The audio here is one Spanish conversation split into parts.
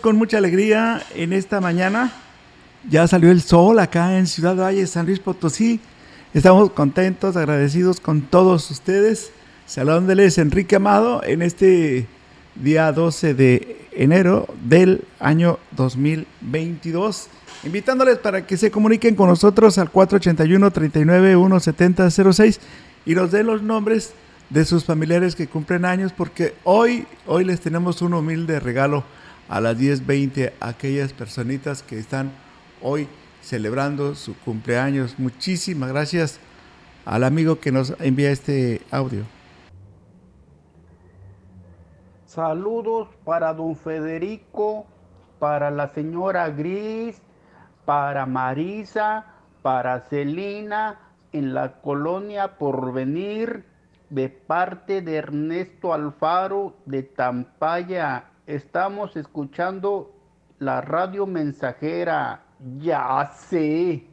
Con mucha alegría en esta mañana. Ya salió el sol acá en Ciudad Valle, San Luis Potosí. Estamos contentos, agradecidos con todos ustedes. Saludándoles Enrique Amado en este día 12 de enero del año 2022 invitándoles para que se comuniquen con nosotros al 481 39 170 y nos den los nombres de sus familiares que cumplen años porque hoy hoy les tenemos un humilde regalo a las 10:20 a aquellas personitas que están hoy celebrando su cumpleaños. Muchísimas gracias al amigo que nos envía este audio. Saludos para don Federico, para la señora Gris, para Marisa, para Celina, en la colonia Porvenir, de parte de Ernesto Alfaro de Tampaya. Estamos escuchando la radio mensajera. Ya sé.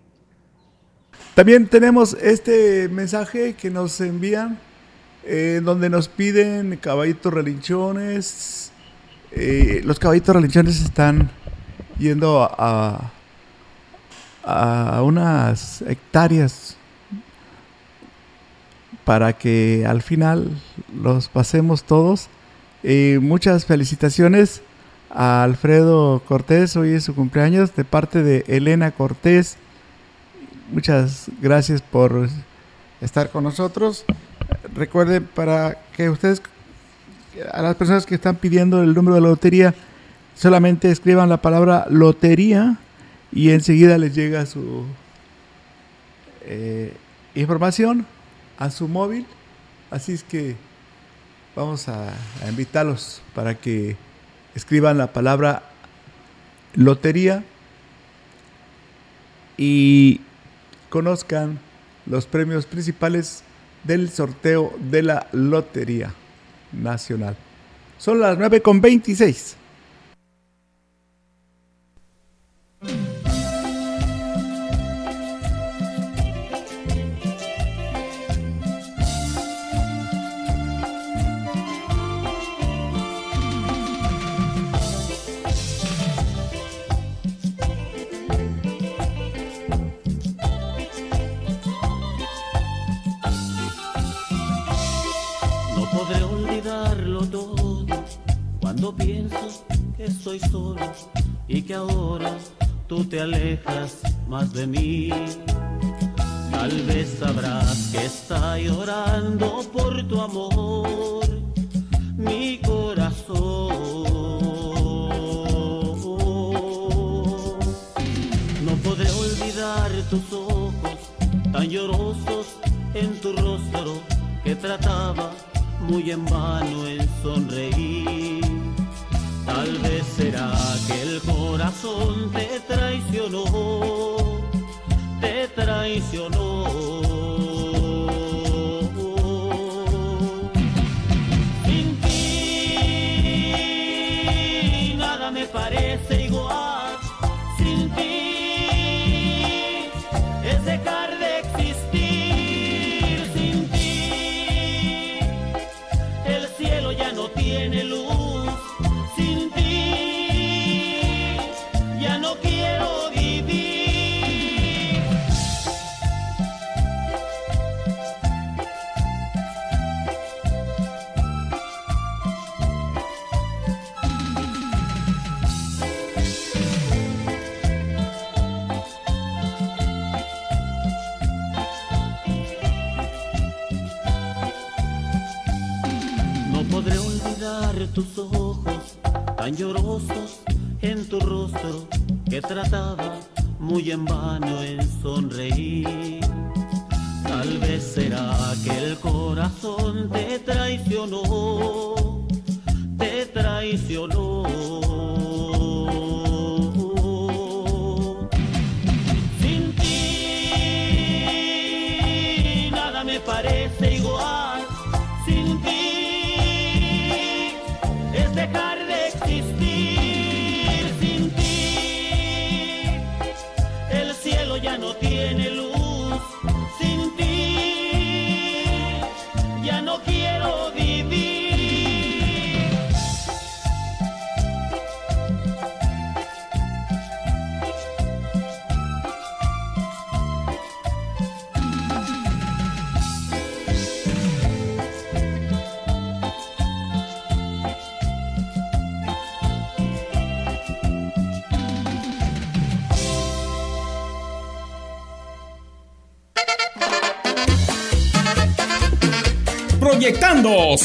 También tenemos este mensaje que nos envían, eh, donde nos piden caballitos relinchones. Eh, los caballitos relinchones están yendo a a unas hectáreas para que al final los pasemos todos. Y muchas felicitaciones a Alfredo Cortés, hoy es su cumpleaños, de parte de Elena Cortés. Muchas gracias por estar con nosotros. Recuerden para que ustedes, a las personas que están pidiendo el número de la lotería, solamente escriban la palabra lotería y enseguida les llega su eh, información a su móvil. Así es que vamos a, invitarlos para que escriban la palabra lotería y conozcan los premios principales del sorteo de la Lotería Nacional. Son las 9 y que ahora tú te alejas más de mí. Tal vez sabrás que está llorando por tu amor mi corazón. No podré olvidar tus ojos tan llorosos en tu rostro que trataba muy en vano en sonreír. Tal vez será que el corazón te traicionó, te traicionó. Tus ojos tan llorosos en tu rostro que trataba muy en vano en sonreír. Tal vez será que el corazón te traicionó, te traicionó.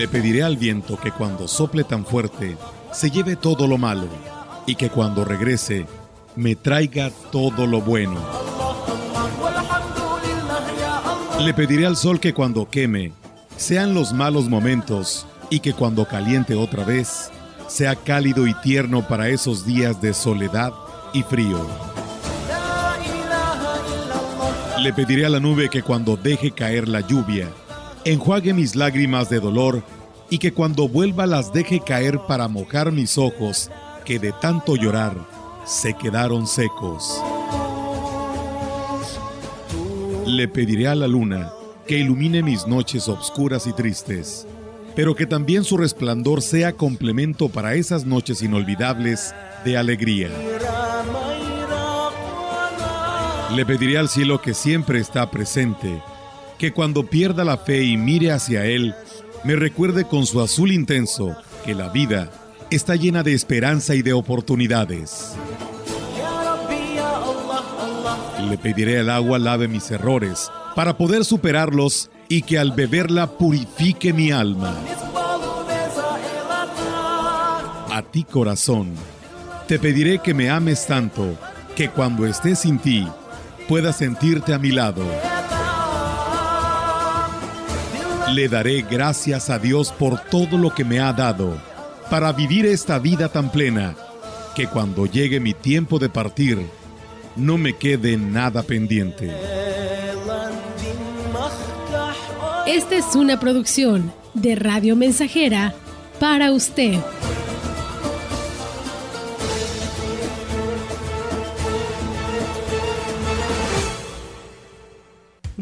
Le pediré al viento que cuando sople tan fuerte se lleve todo lo malo y que cuando regrese me traiga todo lo bueno. Le pediré al sol que cuando queme sean los malos momentos y que cuando caliente otra vez sea cálido y tierno para esos días de soledad y frío. Le pediré a la nube que cuando deje caer la lluvia enjuague mis lágrimas de dolor y que cuando vuelva las deje caer para mojar mis ojos, que de tanto llorar se quedaron secos. Le pediré a la luna que ilumine mis noches obscuras y tristes, pero que también su resplandor sea complemento para esas noches inolvidables de alegría. Le pediré al cielo que siempre está presente, que cuando pierda la fe y mire hacia Él, me recuerde con su azul intenso que la vida está llena de esperanza y de oportunidades. Le pediré al agua lave mis errores para poder superarlos y que al beberla purifique mi alma. A ti corazón, te pediré que me ames tanto que cuando esté sin ti puedas sentirte a mi lado. Le daré gracias a Dios por todo lo que me ha dado para vivir esta vida tan plena que cuando llegue mi tiempo de partir no me quede nada pendiente. Esta es una producción de Radio Mensajera para usted.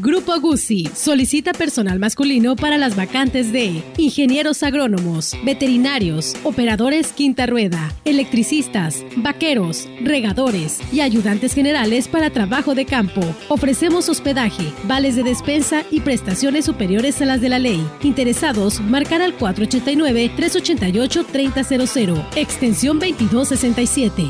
Grupo Guzzi solicita personal masculino para las vacantes de ingenieros agrónomos, veterinarios, operadores quinta rueda, electricistas, vaqueros, regadores y ayudantes generales para trabajo de campo. Ofrecemos hospedaje, vales de despensa y prestaciones superiores a las de la ley. Interesados, marcar al 489-388-3000, extensión 2267.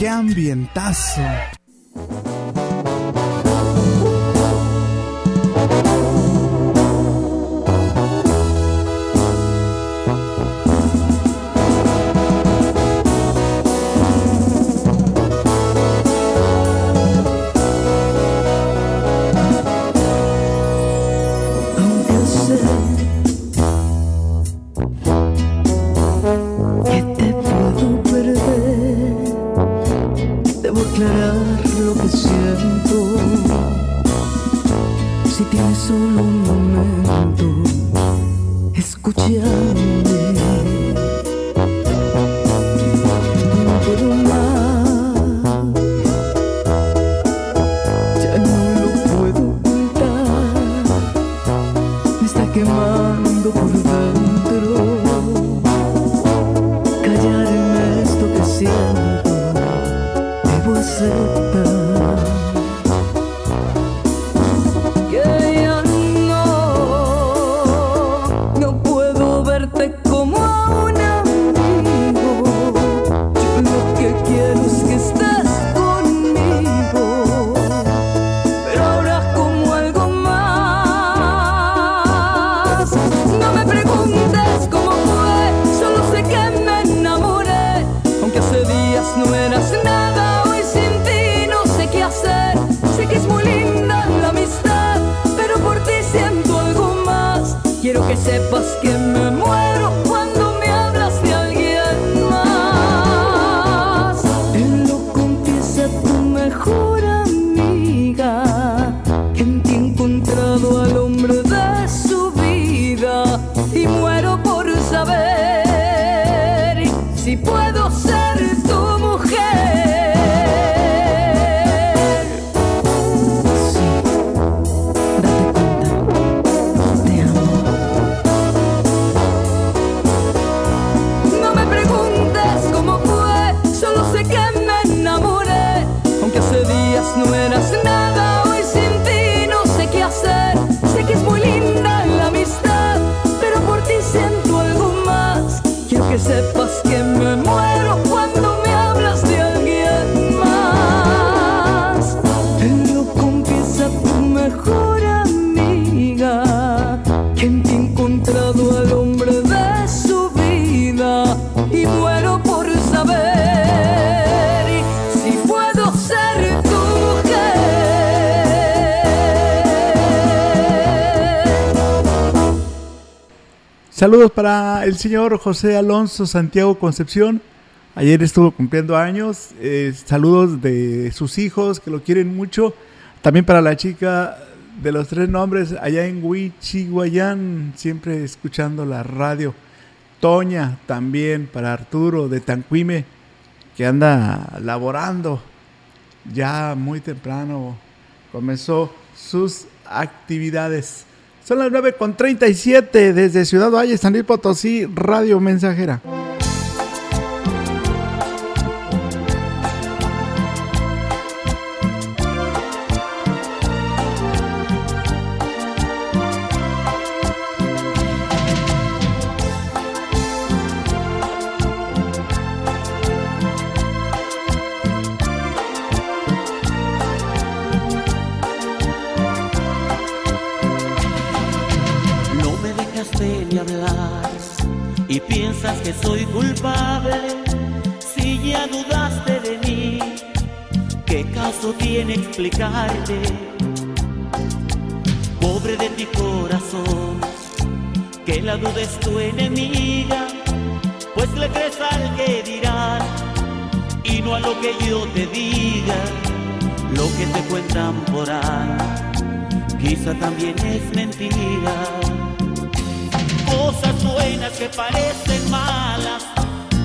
qué ambientazo. Quiero Saludos para el señor José Alonso Santiago Concepción. Ayer estuvo cumpliendo años. Eh, saludos de sus hijos que lo quieren mucho. También para la chica de los tres nombres allá en Huichihuayán, siempre escuchando la radio. Toña también para Arturo de Tanquime, que anda laborando ya muy temprano. Comenzó sus actividades. Son las 9 con 37 desde Ciudad Valle, San Luis Potosí, Radio Mensajera. Explicarte? Pobre de ti corazón, que la duda es tu enemiga, pues le crees al que dirán y no a lo que yo te diga, lo que te cuentan por ahí quizá también es mentira. Cosas buenas que parecen malas,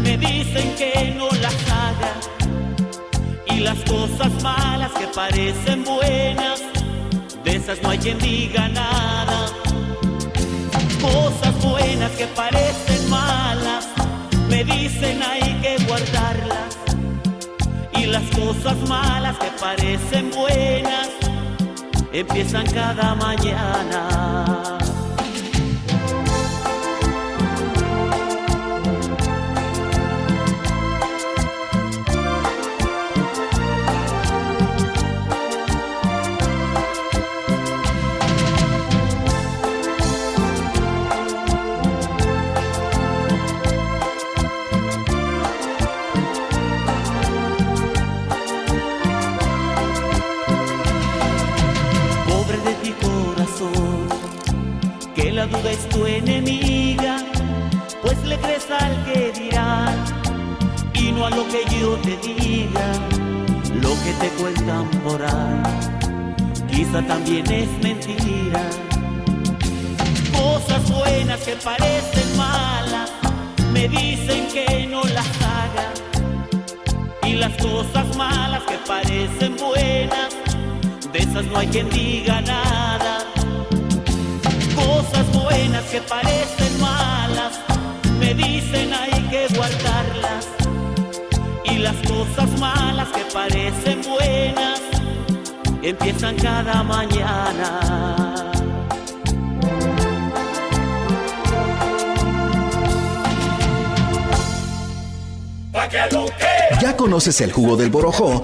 me dicen que no las haga. Las cosas malas que parecen buenas, de esas no hay quien diga nada. Cosas buenas que parecen malas, me dicen hay que guardarlas. Y las cosas malas que parecen buenas, empiezan cada mañana. Que yo te diga, lo que te cuentan por ahí, quizá también es mentira. Cosas buenas que parecen malas, me dicen que no las haga. Y las cosas malas que parecen buenas, de esas no hay quien diga nada. Cosas buenas que parecen malas, me dicen. Y las cosas malas que parecen buenas, empiezan cada mañana. ¿Ya conoces el jugo del borojó?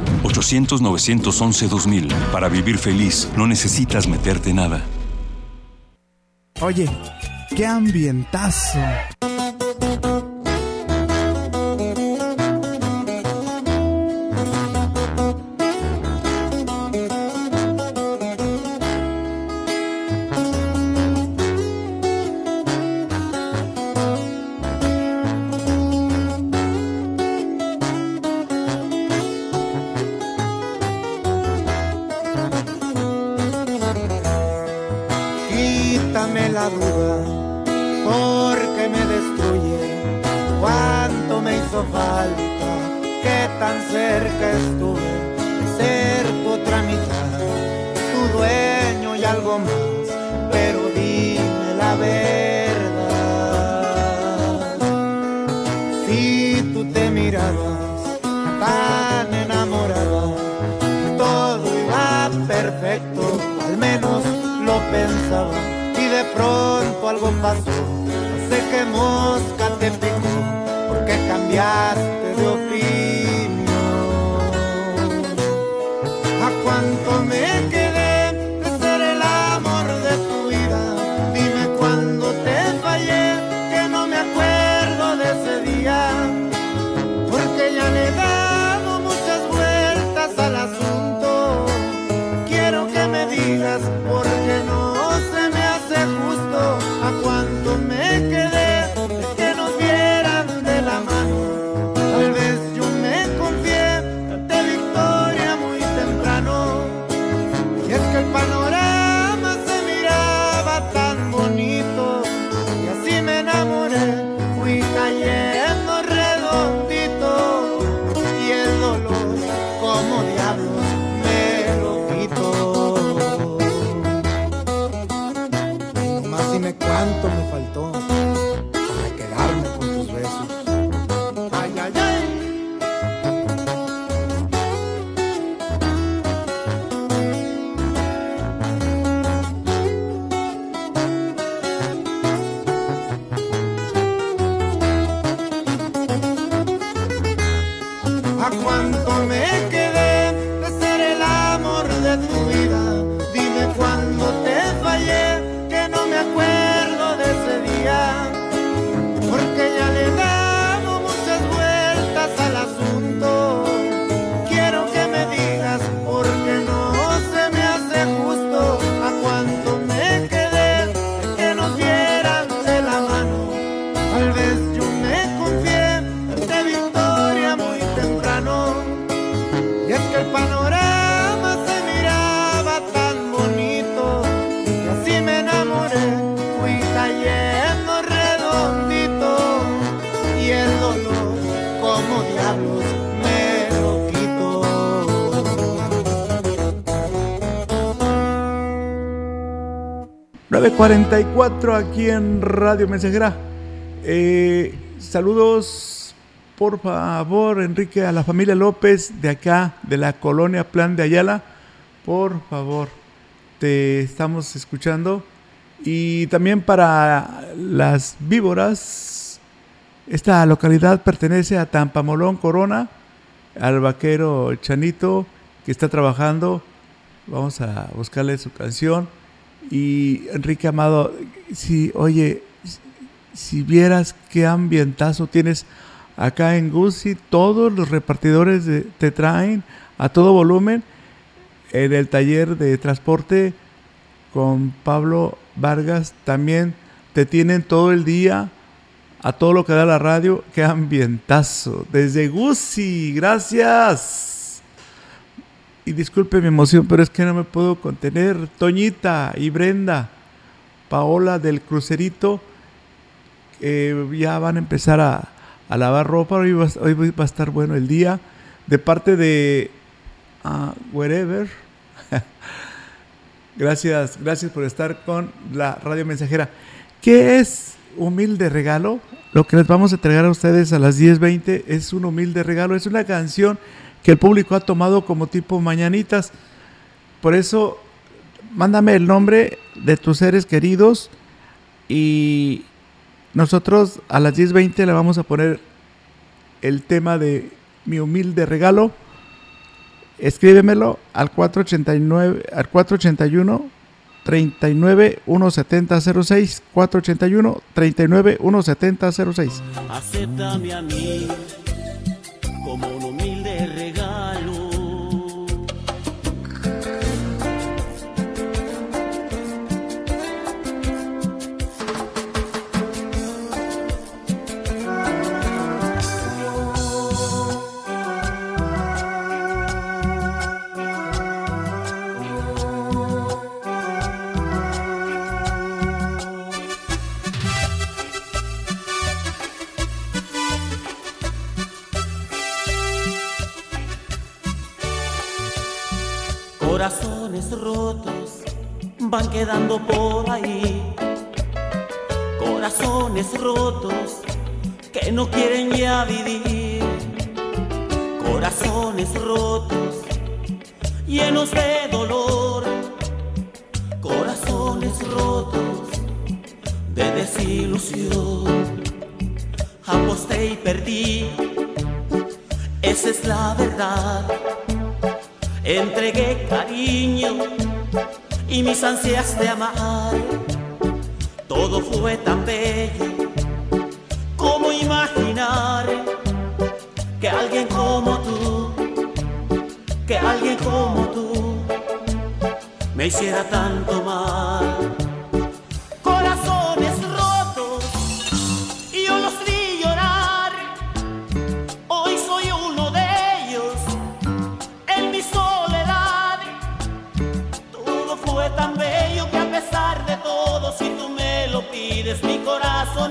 800-911-2000. Para vivir feliz, no necesitas meterte nada. Oye, qué ambientazo. 944 aquí en Radio Mensajera. Eh, saludos por favor, Enrique, a la familia López de acá, de la colonia Plan de Ayala, por favor, te estamos escuchando. Y también para las víboras, esta localidad pertenece a Tampamolón Corona, al vaquero Chanito que está trabajando. Vamos a buscarle su canción. Y Enrique Amado, si, oye, si vieras qué ambientazo tienes acá en Gucci, todos los repartidores te traen a todo volumen en el taller de transporte con Pablo Vargas también te tienen todo el día a todo lo que da la radio. Qué ambientazo. Desde Gucci, gracias. Y disculpe mi emoción, pero es que no me puedo contener. Toñita y Brenda, Paola del Crucerito, ya van a empezar a, lavar ropa. Hoy va, a estar bueno el día. De parte de uh, Wherever. gracias, gracias por estar con la radio mensajera. ¿Qué es humilde regalo? Lo que les vamos a entregar a ustedes a las 10.20 es un humilde regalo. Es una canción que el público ha tomado como tipo mañanitas. Por eso, mándame el nombre de tus seres queridos y nosotros a las 10.20 le vamos a poner el tema de mi humilde regalo. Escríbemelo al 489 al 481 39 17006 481 39 17006 Acéptame a mí quedando por ahí. Corazones rotos que no quieren ya vivir. Corazones rotos llenos de dolor. Corazones rotos de desilusión. Aposté y perdí. Esa es la verdad entregué cariño y mis ansias de amar. Todo fue tan bello como imaginar que alguien como tú, que alguien como tú me hiciera tanto mal. Pides, mi corazón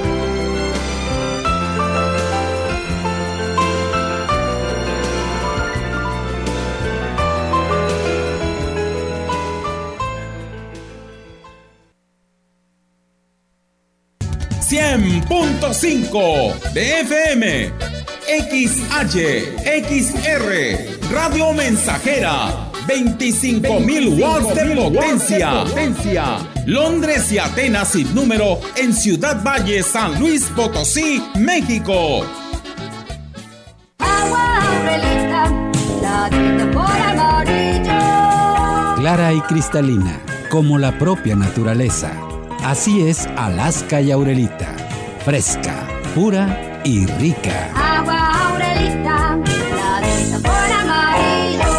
.5 de FM, XH, XR, Radio Mensajera, 25.000 watts de potencia. potencia. Londres y Atenas sin número en Ciudad Valle, San Luis Potosí, México. Clara y cristalina, como la propia naturaleza. Así es Alaska y Aurelita. Fresca, pura y rica. Agua Aurelita, la de sabor amarillo.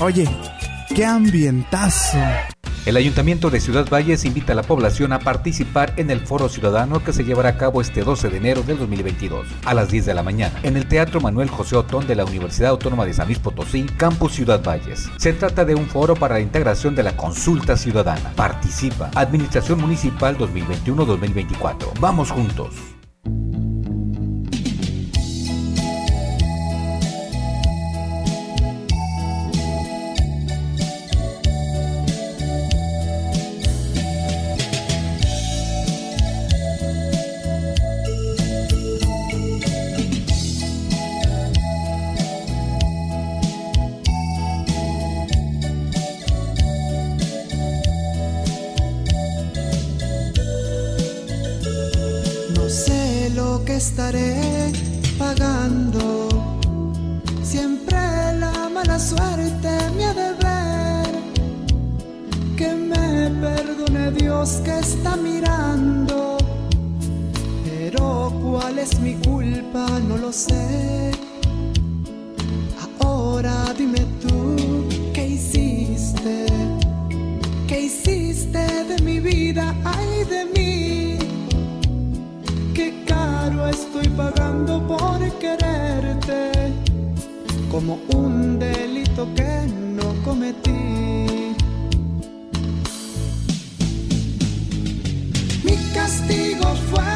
Oye, qué ambientazo. El Ayuntamiento de Ciudad Valles invita a la población a participar en el Foro Ciudadano que se llevará a cabo este 12 de enero del 2022 a las 10 de la mañana en el Teatro Manuel José Otón de la Universidad Autónoma de San Luis Potosí, Campus Ciudad Valles. Se trata de un foro para la integración de la consulta ciudadana. Participa Administración Municipal 2021-2024. Vamos juntos. Pagando. Siempre la mala suerte me ha de ver. Que me perdone Dios que está mirando. Pero cuál es mi culpa, no lo sé. Ahora dime tú, ¿qué hiciste? ¿Qué hiciste de mi vida? Ay, de mí. Caro estoy pagando por quererte, como un delito que no cometí. Mi castigo fue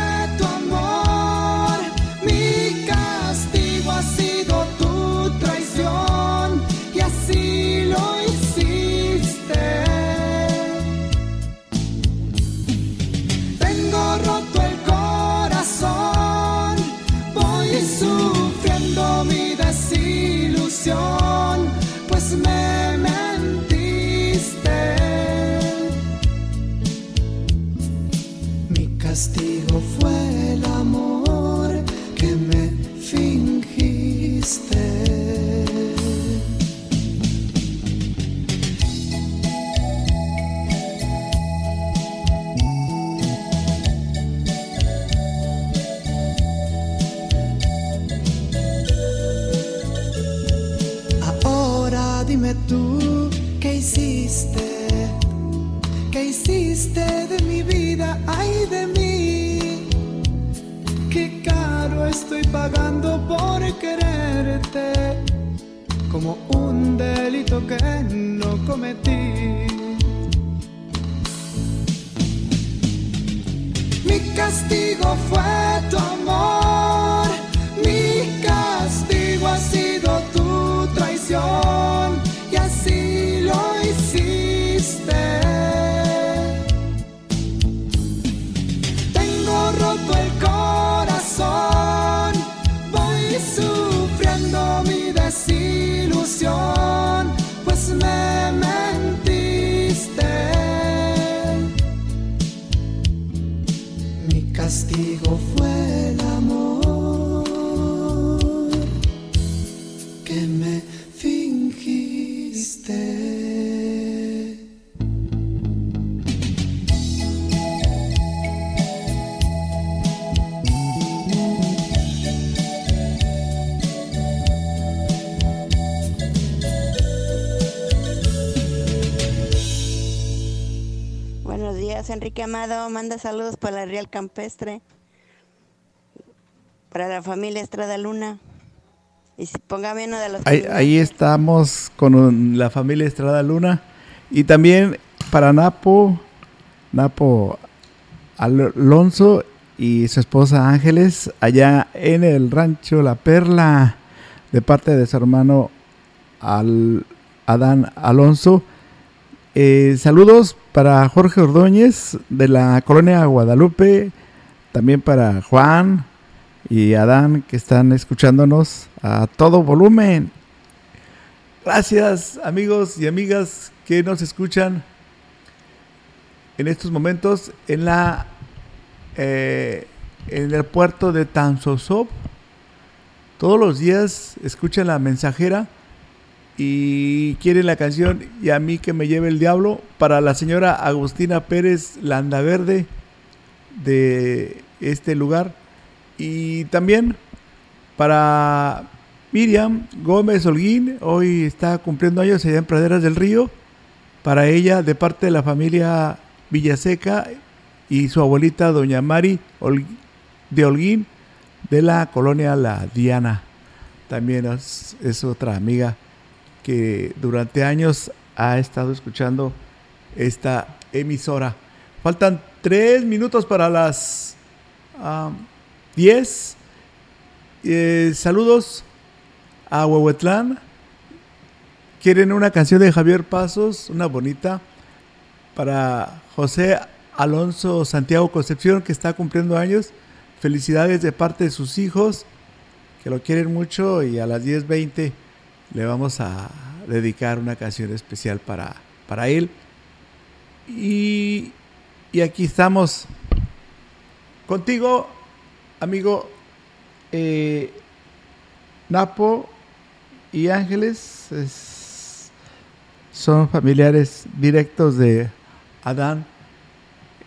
pagando por quererte. Como un delito que no cometí. Mi castigo fue tu amor. Mi castigo ha sido tu traición. Castigo fue Enrique Amado. Manda saludos para la Real Campestre, para la familia Estrada Luna. Y si póngame uno de los. Ahí, ahí estamos con un- la familia Estrada Luna. Y también para Napo, Napo Al- Alonso y su esposa Ángeles, allá en el rancho La Perla, de parte de su hermano Al- Adán Alonso. Eh, saludos para Jorge Ordóñez de la colonia Guadalupe, también para Juan y Adán que están escuchándonos a todo volumen. Gracias amigos y amigas que nos escuchan en estos momentos en la eh, en el puerto de Tanzosop. Todos los días escuchan la mensajera y quieren la canción y a mí que me lleve el diablo para la señora Agustina Pérez Landaverde de este lugar. Y también para Miriam Gómez Holguín hoy está cumpliendo años allá en Praderas del Río. Para ella de parte de la familia Villaseca y su abuelita doña Mari de Holguín de la colonia La Diana. También es, es otra amiga que durante años ha estado escuchando esta emisora. Faltan tres minutos para las ah, 10. Eh, saludos a Huehuetlán. Quieren una canción de Javier Pasos, una bonita, para José Alonso Santiago Concepción, que está cumpliendo años. Felicidades de parte de sus hijos, que lo quieren mucho y a las 10.20 le vamos a dedicar una canción especial para, para él. Y, y aquí estamos contigo, amigo eh, Napo y Ángeles. es- son familiares directos de Adán.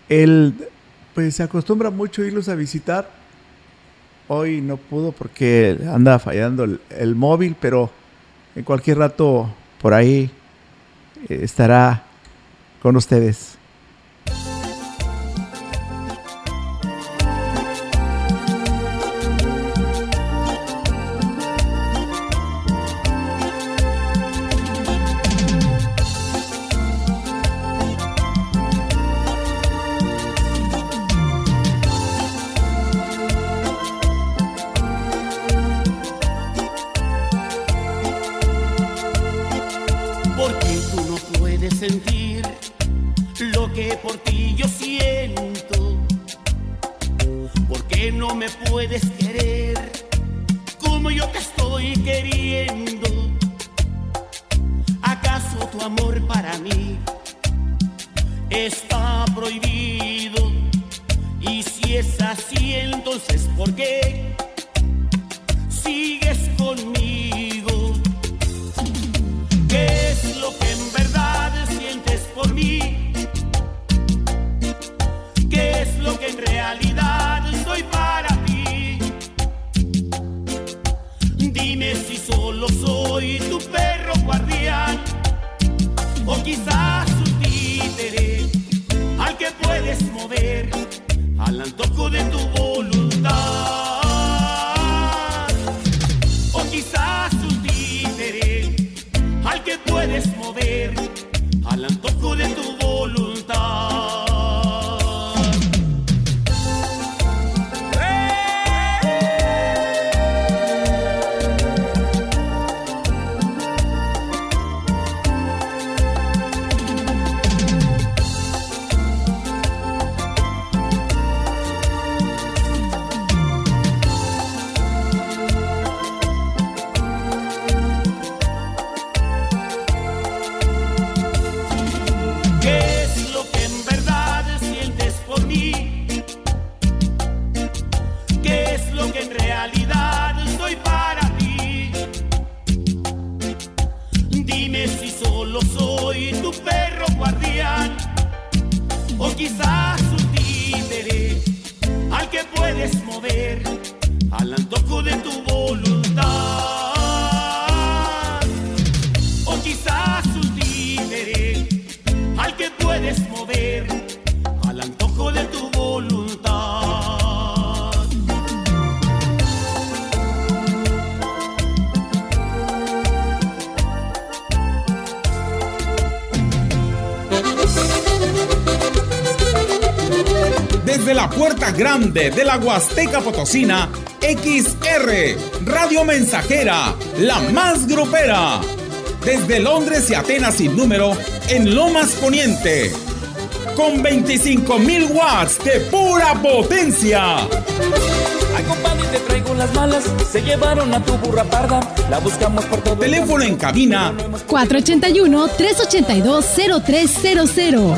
Él pues se acostumbra mucho a irlos a visitar. Hoy no pudo porque anda fallando el móvil, pero en cualquier rato por ahí eh, estará con ustedes. La Huasteca Potosina, XR, Radio Mensajera, la más grupera. Desde Londres y Atenas sin número, en Lomas Poniente. Con 25.000 watts de pura potencia. Ay, compadre, te traigo las malas. Se llevaron a tu burra parda. La buscamos por todo. Teléfono en cabina 481-382-0300.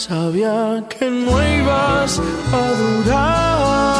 Sabía que no ibas a durar,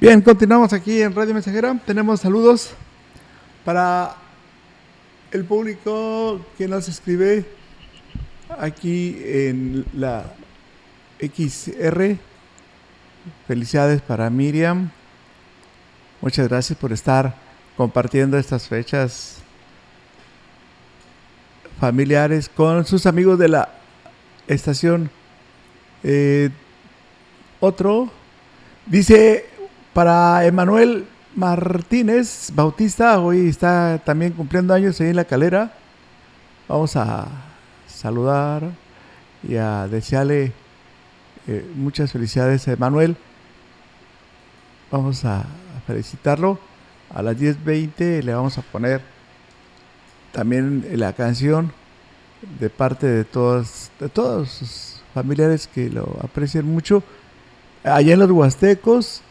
Bien, continuamos aquí en Radio Mensajera. Tenemos saludos para el público que nos escribe aquí en la XR. Felicidades para Miriam. Muchas gracias por estar compartiendo estas fechas familiares con sus amigos de la estación. Eh, otro dice para Emanuel Martínez Bautista, hoy está también cumpliendo años ahí en la calera. Vamos a saludar y a desearle eh, muchas felicidades a Emanuel. Vamos a felicitarlo. A las 10.20 le vamos a poner también la canción de parte de todos, de todos sus familiares que lo aprecian mucho. Allá en los Huastecos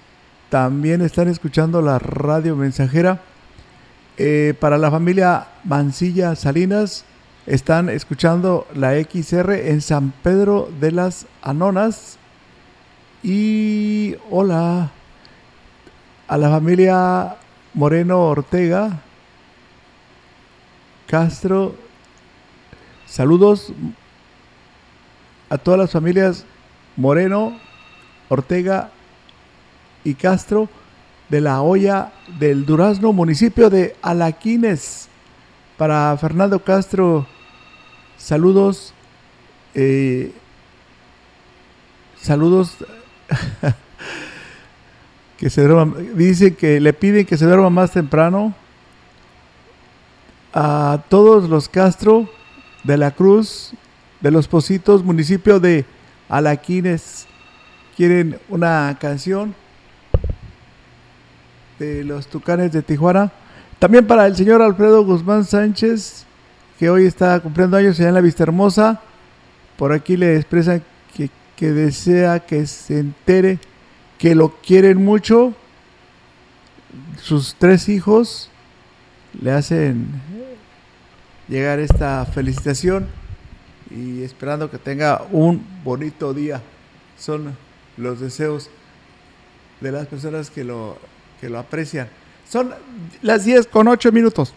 también están escuchando la radio mensajera. Eh, para la familia Mancilla Salinas están escuchando la XR en San Pedro de las Anonas. Y hola a la familia Moreno Ortega Castro. Saludos a todas las familias Moreno, Ortega y Castro de la olla del Durazno, municipio de Alaquines. Para Fernando Castro, saludos. eh, saludos. que se duerma, que le piden que se duerma más temprano a todos los Castro de la Cruz, de los Positos, municipio de Alaquines. Quieren una canción de los Tucanes de Tijuana. También para el señor Alfredo Guzmán Sánchez, que hoy está cumpliendo años allá en la Vista Hermosa. Por aquí le expresan que, que desea que se entere que lo quieren mucho. Sus tres hijos le hacen llegar esta felicitación y esperando que tenga un bonito día. Son los deseos de las personas que lo, que lo aprecian. Son las 10 con 8 minutos.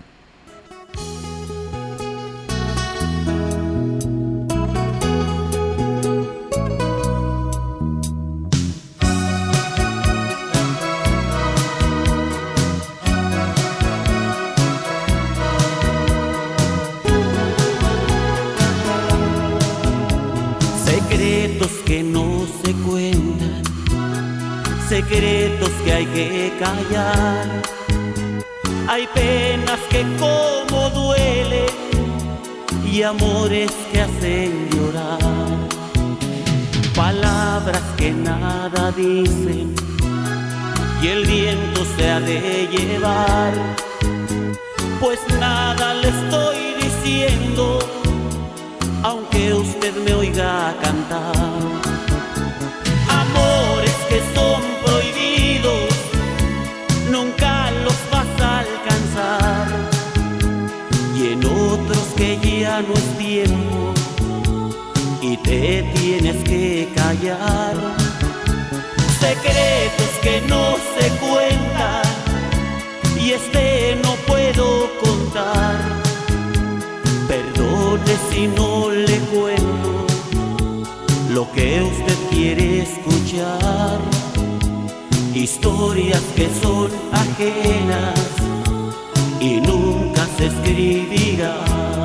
Secretos que hay que callar. Hay penas que como duelen y amores que hacen llorar. Palabras que nada dicen y el viento se ha de llevar. Pues nada le estoy diciendo aunque usted me oiga cantar. no es tiempo y te tienes que callar. Secretos que no se cuentan y este no puedo contar. Perdone si no le cuento lo que usted quiere escuchar. Historias que son ajenas y nunca se escribirán.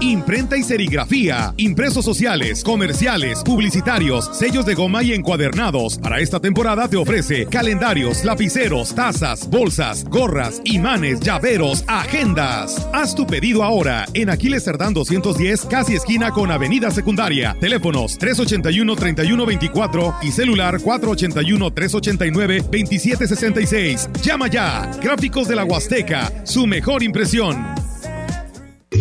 Imprenta y serigrafía, impresos sociales, comerciales, publicitarios, sellos de goma y encuadernados. Para esta temporada te ofrece calendarios, lapiceros, tazas, bolsas, gorras, imanes, llaveros, agendas. Haz tu pedido ahora en Aquiles Cerdán 210, casi esquina con Avenida Secundaria. Teléfonos 381-3124 y celular 481-389-2766. Llama ya. Gráficos de la Huasteca, su mejor impresión.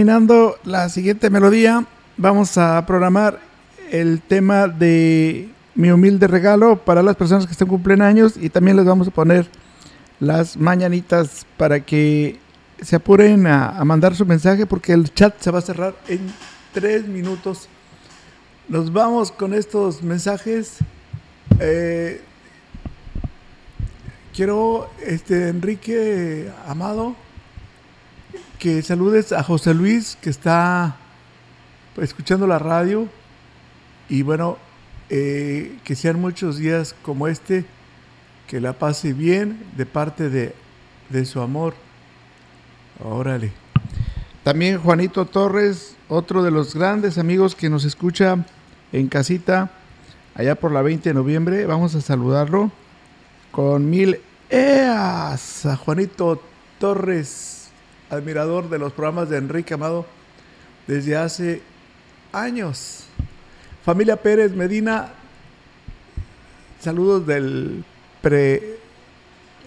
Terminando la siguiente melodía, vamos a programar el tema de mi humilde regalo para las personas que estén cumplen años y también les vamos a poner las mañanitas para que se apuren a, mandar su mensaje porque el chat se va a cerrar en tres minutos. Nos vamos con estos mensajes. Eh, quiero, este, Enrique Amado, que saludes a José Luis, que está escuchando la radio. Y bueno, eh, que sean muchos días como este, que la pase bien de parte de, de su amor. Órale. También Juanito Torres, otro de los grandes amigos que nos escucha en casita, allá por la 20 de noviembre. Vamos a saludarlo con mil eas a Juanito Torres, admirador de los programas de Enrique Amado desde hace años. Familia Pérez Medina, saludos del pre.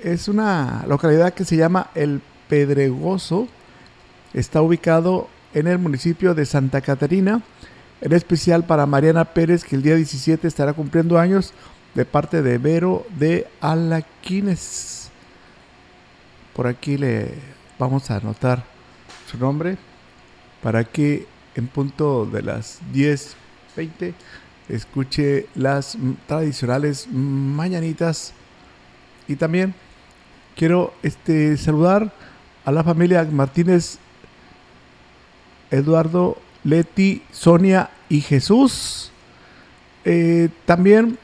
Es una localidad que se llama El Pedregoso. Está ubicado en el municipio de Santa Catarina. En especial para Mariana Pérez, que el día 17 estará cumpliendo años de parte de Vero de Alaquines. Por aquí le vamos a anotar su nombre para que en punto de las 10.20 escuche las tradicionales mañanitas. Y también quiero este, saludar a la familia Martínez, Eduardo, Leti, Sonia y Jesús. Eh, también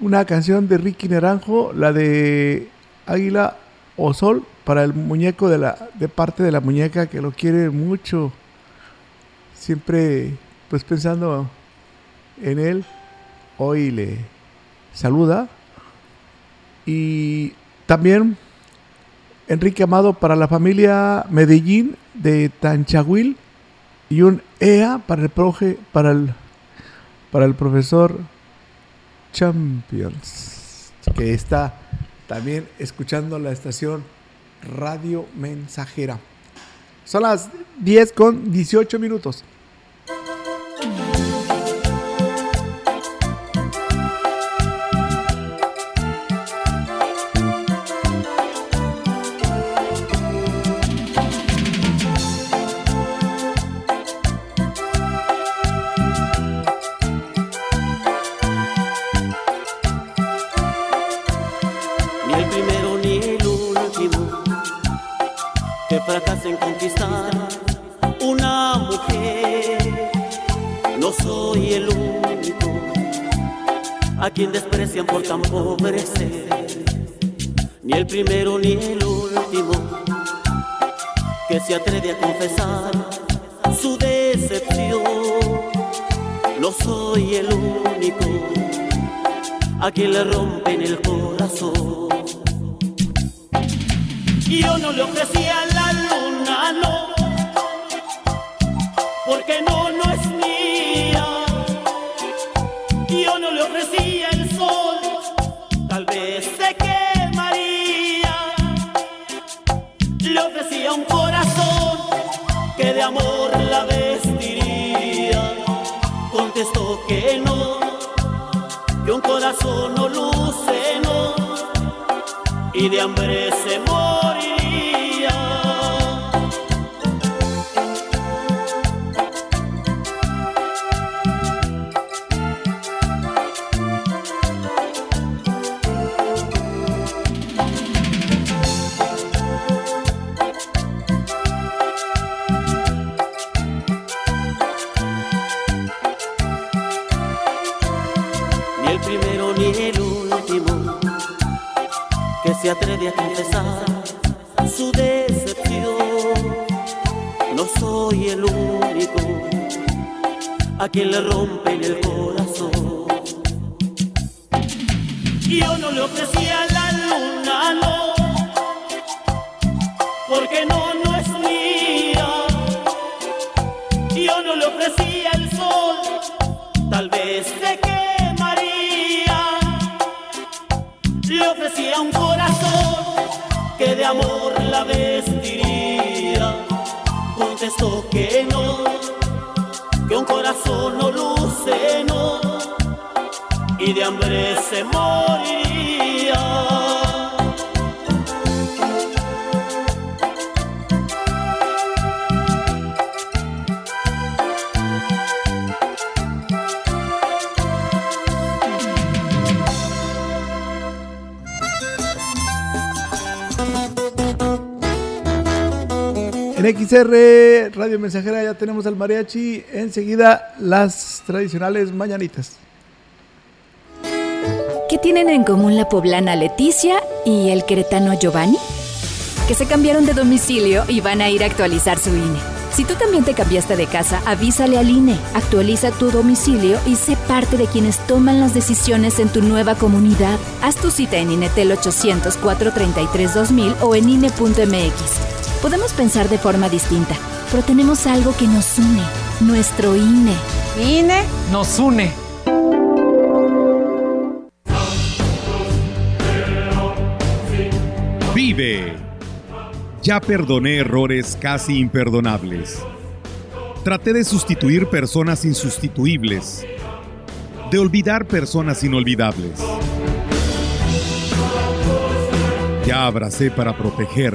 una canción de Ricky Naranjo, la de Águila o Sol, para el muñeco de, la, de parte de la muñeca que lo quiere mucho. Siempre, pues pensando en él, hoy le saluda. Y también Enrique Amado para la familia Medellín de Tanchahuil y un EA para el proje, para el para el profesor Champions que está también escuchando la estación Radio Mensajera. Son las 10 con 18 minutos. Quien desprecian por tan pobre ser. Ni el primero ni el último que se atreve a confesar su decepción. No soy el único a quien le rompen el corazón. Yo no le ofrecía la luna, no, porque no, la vestiría. Contestó que no, que un corazón no luce, no, y de hambre se moriría. Soy el único a quien le rompen el corazón. Yo no le ofrecía la luna, no, porque no, no es mía. Yo no le ofrecía el sol, tal vez se quemaría. Le ofrecía un corazón que de amor la vestiría. solo luceno y de hambre se morirá. En XR Radio Mensajera ya tenemos al mariachi. Enseguida las tradicionales mañanitas. ¿Qué tienen en común la poblana Leticia y el queretano Giovanni? Que se cambiaron de domicilio y van a ir a actualizar su INE. Si tú también te cambiaste de casa, avísale al INE, actualiza tu domicilio y sé parte de quienes toman las decisiones en tu nueva comunidad. Haz tu cita en INETEL 800 433 2000 o en INE.mx. Podemos pensar de forma distinta, pero tenemos algo que nos une, nuestro INE. INE nos une. Vive. Ya perdoné errores casi imperdonables. Traté de sustituir personas insustituibles, de olvidar personas inolvidables. Ya abracé para proteger.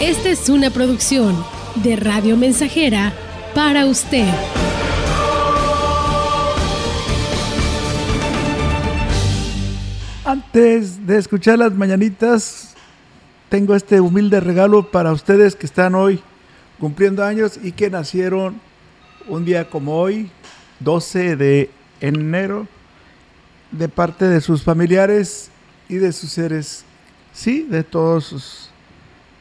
Esta es una producción de Radio Mensajera para usted. Antes de escuchar las mañanitas, tengo este humilde regalo para ustedes que están hoy cumpliendo años y que nacieron un día como hoy, 12 de enero, de parte de sus familiares y de sus seres, sí, de todos sus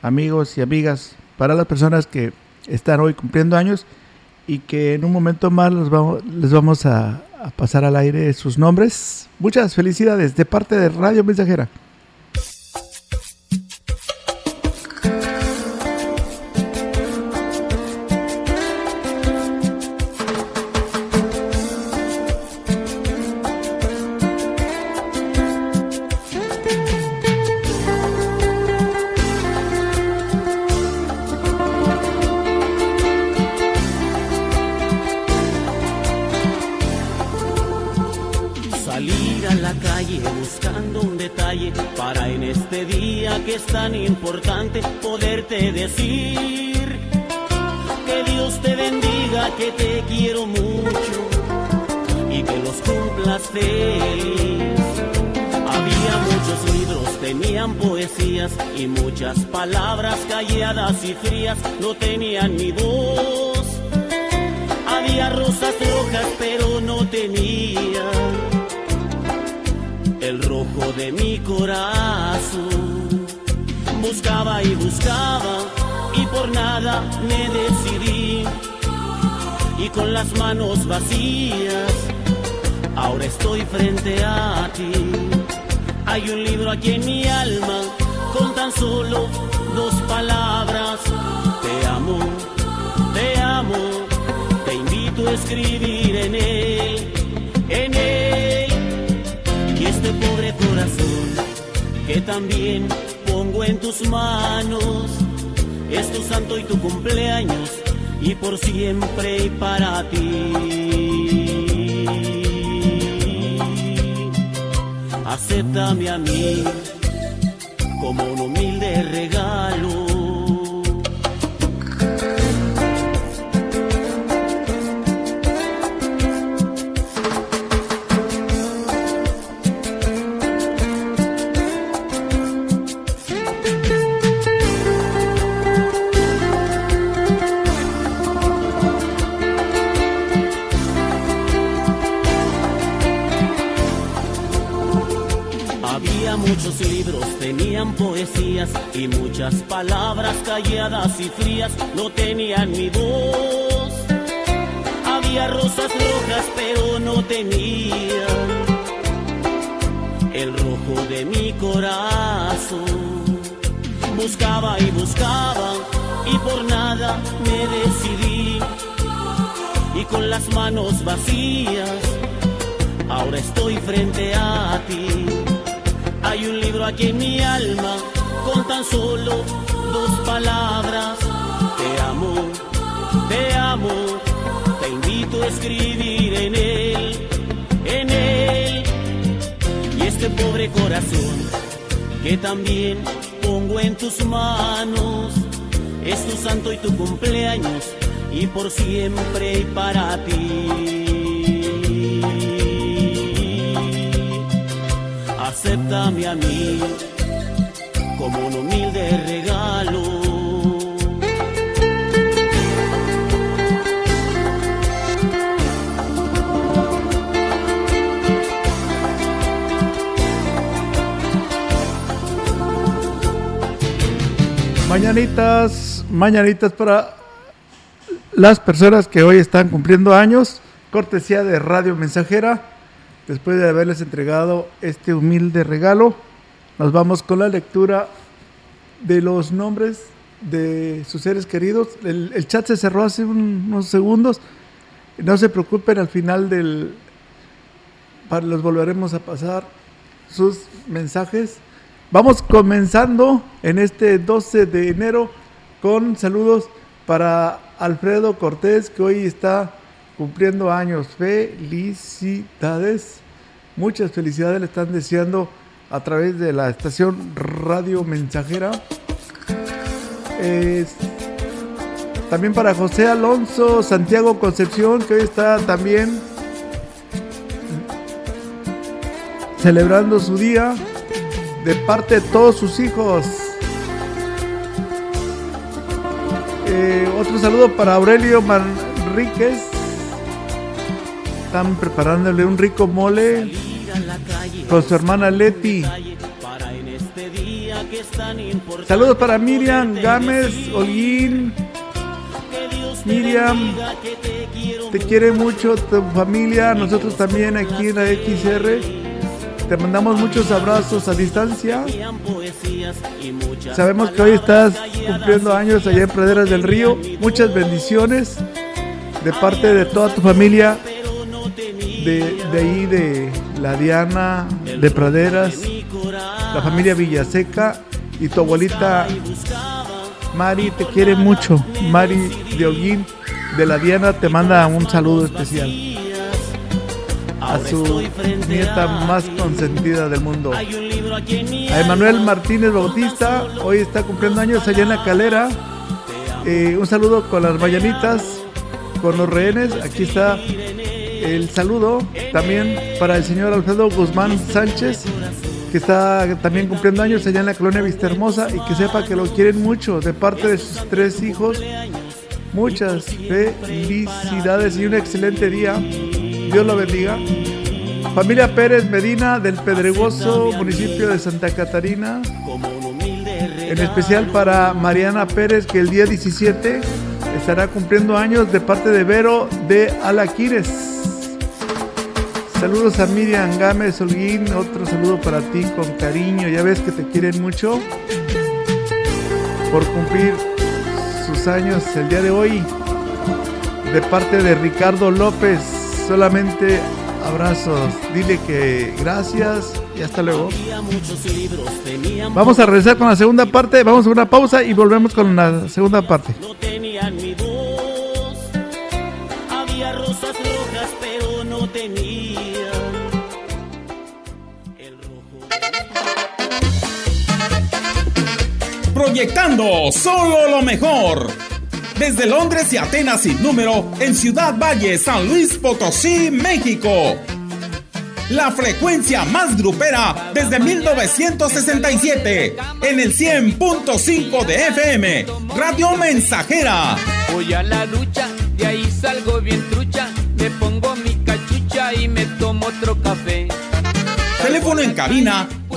amigos y amigas, para las personas que están hoy cumpliendo años y que en un momento más los vamos, les vamos a, a pasar al aire sus nombres. Muchas felicidades de parte de Radio Mensajera. Había muchos libros, tenían poesías y muchas palabras calladas y frías no tenían mi voz. Había rosas rojas pero no tenían el rojo de mi corazón. Buscaba y buscaba y por nada me decidí. Y con las manos vacías, ahora estoy frente a ti. Hay un libro aquí en mi alma con tan solo dos palabras. Te amo, te amo, te invito a escribir en él, en él. Y este corazón que también pongo en tus manos. Es tu santo y tu cumpleaños y por siempre y para ti. Acéptame a mí como un humilde regalo. Muchos libros, tenían poesías y muchas palabras calladas y frías no tenían mi voz. Había rosas rojas pero no tenían el rojo de mi corazón. Buscaba y buscaba y por nada me decidí. Y con las manos vacías, ahora estoy frente a ti. Hay un libro aquí en mi alma con tan solo dos palabras. Te amo, te amo, te invito a escribir en él, en él. Y este pobre corazón que también pongo en tus manos, es tu santo y tu cumpleaños y por siempre y para ti. Acéptame a mí como un humilde regalo. Mañanitas, mañanitas para las personas que hoy están cumpliendo años, cortesía de Radio Mensajera. Después de haberles entregado este humilde regalo, nos vamos con la lectura de los nombres de sus seres queridos. El, chat se cerró hace un- unos segundos. No se preocupen, al final del... Para, los volveremos a pasar sus mensajes. Vamos comenzando en este 12 de enero con saludos para Alfredo Cortés, que hoy está cumpliendo años. Felicidades. Muchas felicidades le están deseando a través de la estación Radio Mensajera. También para José Alonso Santiago Concepción, que hoy está también celebrando su día de parte de todos sus hijos. Eh, otro saludo para Aurelio Manríquez. Están preparándole un rico mole con su hermana Leti. Saludos para Miriam Gámez, Holguín. Miriam, te quiere mucho tu familia, nosotros también aquí en la XR. Te mandamos muchos abrazos a distancia. Sabemos que hoy estás cumpliendo años allá en Praderas del Río. Muchas bendiciones de parte de toda tu familia, de, ahí de la Diana, de Praderas, la familia Villaseca y tu abuelita Mari te quiere mucho. Mari de Holguín de la Diana te manda un saludo especial a su nieta más consentida del mundo. A Emanuel Martínez Bautista, hoy está cumpliendo años allá en la calera. Eh, un saludo con las mañanitas, con los rehenes. Aquí está el saludo también para el señor Alfredo Guzmán Sánchez, que está también cumpliendo años allá en la colonia Vista Hermosa y que sepa que lo quieren mucho de parte de sus tres hijos. Muchas felicidades y un excelente día. Dios lo bendiga. Familia Pérez Medina del Pedregoso, municipio de Santa Catarina. En especial para Mariana Pérez, que el día 17 estará cumpliendo años de parte de Vero de Alaquires. Saludos a Miriam Gámez Holguín, otro saludo para ti con cariño. Ya ves que te quieren mucho por cumplir sus años el día de hoy. De parte de Ricardo López, solamente Abrazos. Dile que gracias y hasta luego. Vamos a regresar con la segunda parte. Vamos a una pausa y volvemos con la segunda parte. No Proyectando solo lo mejor. Desde Londres y Atenas sin número, en Ciudad Valle, San Luis Potosí, México. La frecuencia más grupera desde 1967, en el 100.5 de FM, Radio Mensajera. Voy a la lucha, de ahí salgo bien trucha, me pongo mi cachucha y me tomo otro café. Teléfono en cabina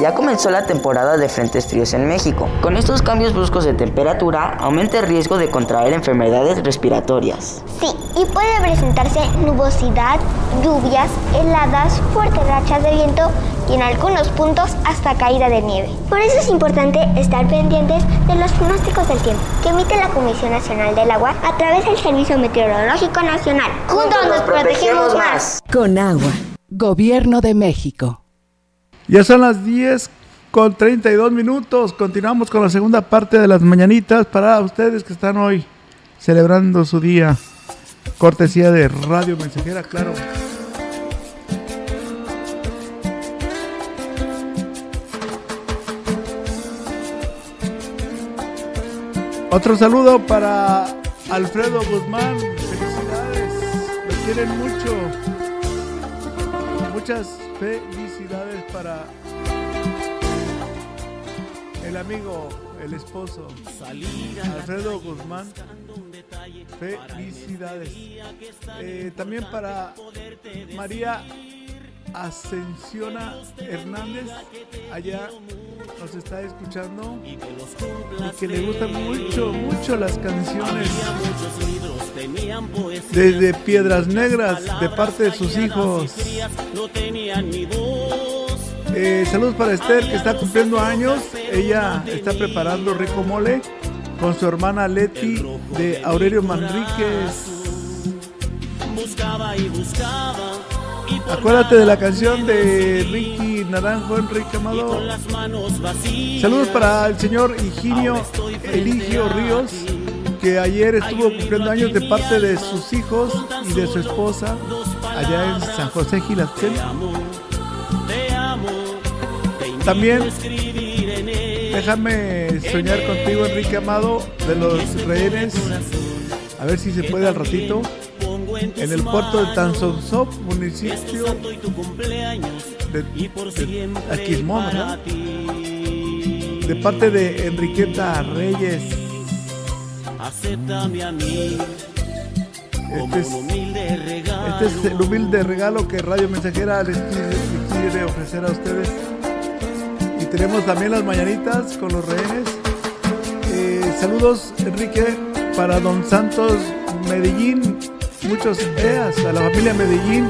Ya comenzó la temporada de frentes fríos en México. Con estos cambios bruscos de temperatura, aumenta el riesgo de contraer enfermedades respiratorias. Sí, y puede presentarse nubosidad, lluvias, heladas, fuertes rachas de viento y en algunos puntos hasta caída de nieve. Por eso es importante estar pendientes de los pronósticos del tiempo que emite la Comisión Nacional del Agua a través del Servicio Meteorológico Nacional. Juntos nos protegemos más. Con agua. Gobierno de México. Ya son las 10 con 32 minutos. Continuamos con la segunda parte de las mañanitas para ustedes que están hoy celebrando su día. Cortesía de Radio Mensajera, claro. Otro saludo para Alfredo Guzmán. Felicidades. Lo quieren mucho. Muchas felicidades para el amigo, el esposo, Alfredo Guzmán. Felicidades. Eh, también para María Ascensiona Hernández, allá nos está escuchando y que le gustan mucho, mucho las canciones desde Piedras Negras de parte de sus hijos. Eh, saludos para Esther que está cumpliendo años. Ella está preparando rico mole con su hermana Leti de Aurelio Manríquez. Buscaba y buscaba. Acuérdate de la canción de Ricky Naranjo, Enrique Amado. Saludos para el señor Higinio Eligio Ríos, que ayer estuvo cumpliendo años de parte de sus hijos y de su esposa allá en San José Gilatel. También déjame soñar contigo, Enrique Amado, de los rehenes. A ver si se puede al ratito. En el puerto de Tanzonsop, municipio cumpleaños de, y por de Aquismón, ti. de parte de Enriqueta Reyes. Acéptame a mí Este es, este es el humilde regalo que Radio Mensajera les quiere, les quiere ofrecer a ustedes. Y tenemos también las mañanitas con los rehenes. Eh, saludos, Enrique, para Don Santos Medellín. Muchos EAS a la familia Medellín.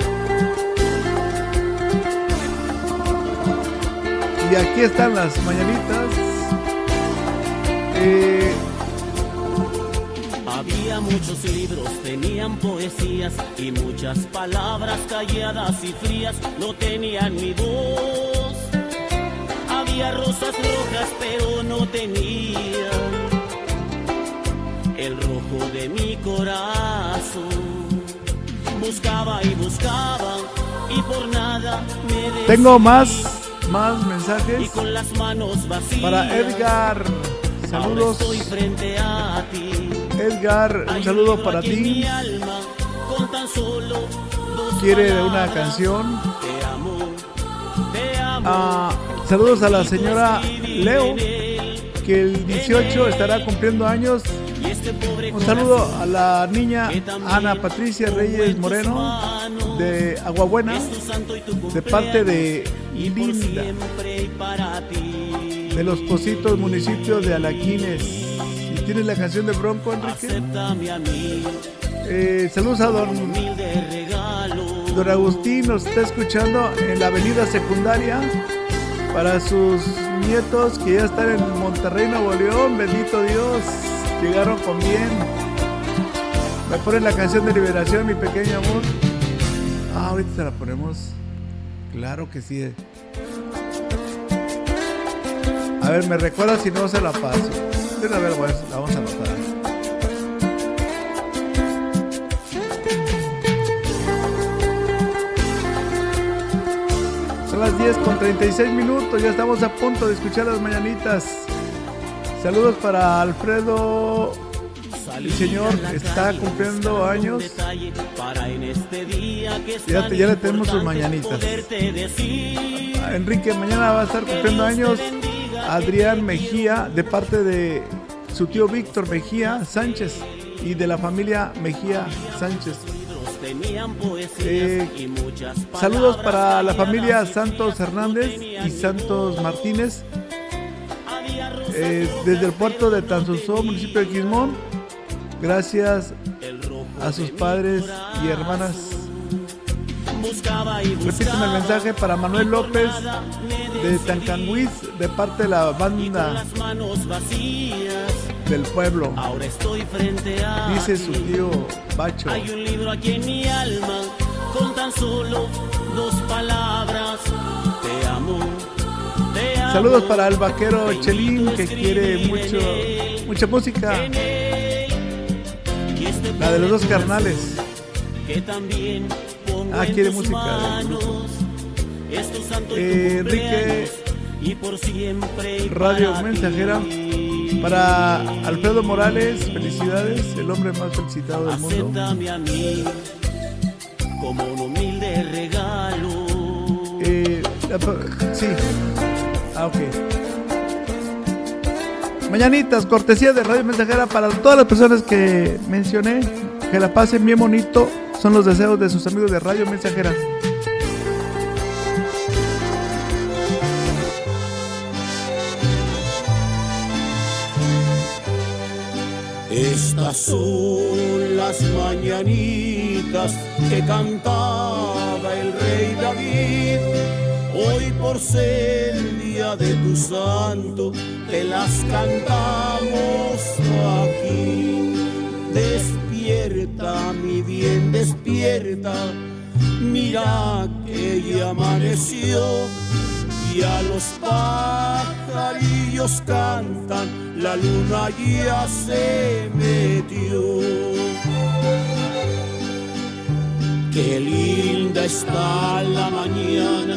Y aquí están las mañanitas. Eh, Había muchos libros, tenían poesías y muchas palabras calladas y frías no tenían mi voz. Había rosas rojas, pero no tenían el rojo de mi corazón. Buscaba y buscaba y por nada me tengo más, más y mensajes con las manos vacías. para Edgar. Ahora Saludos. estoy frente a ti. Edgar, un saludo para ti. Mi alma con tan solo dos quiere una canción. Te amo, te amo. Ah, saludos a la señora Leo, que el 18 estará cumpliendo años. Un saludo a la niña Ana Patricia Reyes Moreno de Aguabuena, de parte de Linda, de los Positos, municipio de Alaquines. ¿Y tienes la canción de Bronco, Enrique? Eh, saludos a don, don Agustín, nos está escuchando en la avenida secundaria para sus nietos que ya están en Monterrey, Nuevo León. Bendito Dios, llegaron con bien. Me ponen la canción de liberación, mi pequeño amor. Ah, ahorita se la ponemos. Claro que sí. A ver, me recuerda si no se la paso. De una vez, la vamos a anotar. Son las 10 con 36 minutos, ya estamos a punto de escuchar las mañanitas. Saludos para Alfredo, el señor está cumpliendo años. Ya, te- ya le tenemos sus mañanitas. Ah, Enrique, mañana va a estar cumpliendo años Adrián Mejía, de parte de su tío Víctor Mejía Sánchez y de la familia Mejía Sánchez. Eh, saludos para la familia Santos Hernández y Santos Martínez eh, desde el puerto de Tanzuzó, municipio de Quismón. Gracias a sus padres y hermanas. Repiten el mensaje para Manuel López de Tancanguis de parte de la banda del pueblo. Ahora estoy frente a Dice su tío Bacho. Hay un libro aquí en mi alma con tan solo dos palabras. Te amo. Saludos para el vaquero Chelín que quiere mucho mucha música. La de los dos carnales. Ah, quiere música Eh, Enrique cumpleaños, y por siempre y Radio Mensajera. Para Alfredo Morales, felicidades, el hombre más felicitado del mundo. Acéptame a mí como un humilde regalo. Eh, sí. Ah. Mañanitas, cortesía de Radio Mensajera para todas las personas que mencioné. Que la pasen bien bonito. Son los deseos de sus amigos de Radio Mensajera. Estas son las mañanitas que cantaba el rey David. Hoy por ser el día de tu santo, te las cantamos aquí. Despierta, mi bien, despierta. Mira que ya amaneció y a los pajarillos cantan, la luna ya se metió. Qué linda está la mañana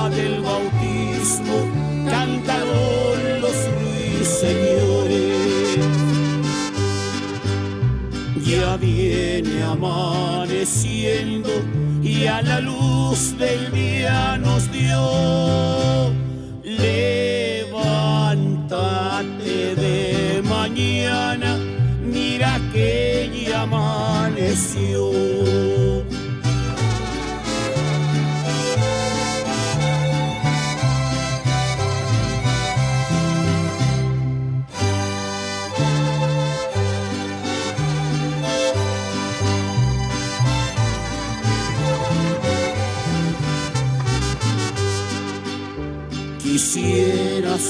amaneciendo y a la luz del día nos dio. Levántate de mañana, mira que ya amaneció.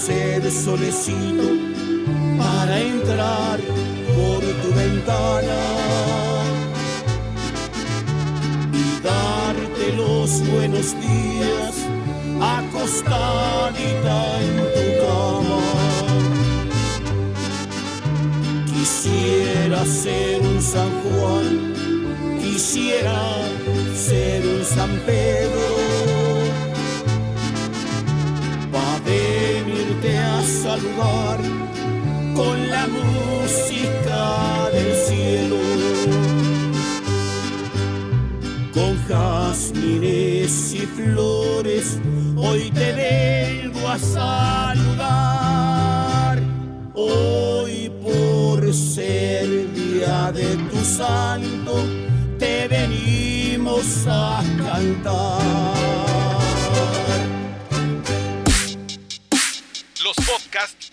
Ser solecito para entrar por tu ventana y darte los buenos días, acostadita en tu cama. Quisiera ser un San Juan, quisiera ser un San Pedro, a saludar con la música del cielo con jazmines y flores, hoy te vengo a saludar. Hoy por ser día de tu santo, te venimos a cantar.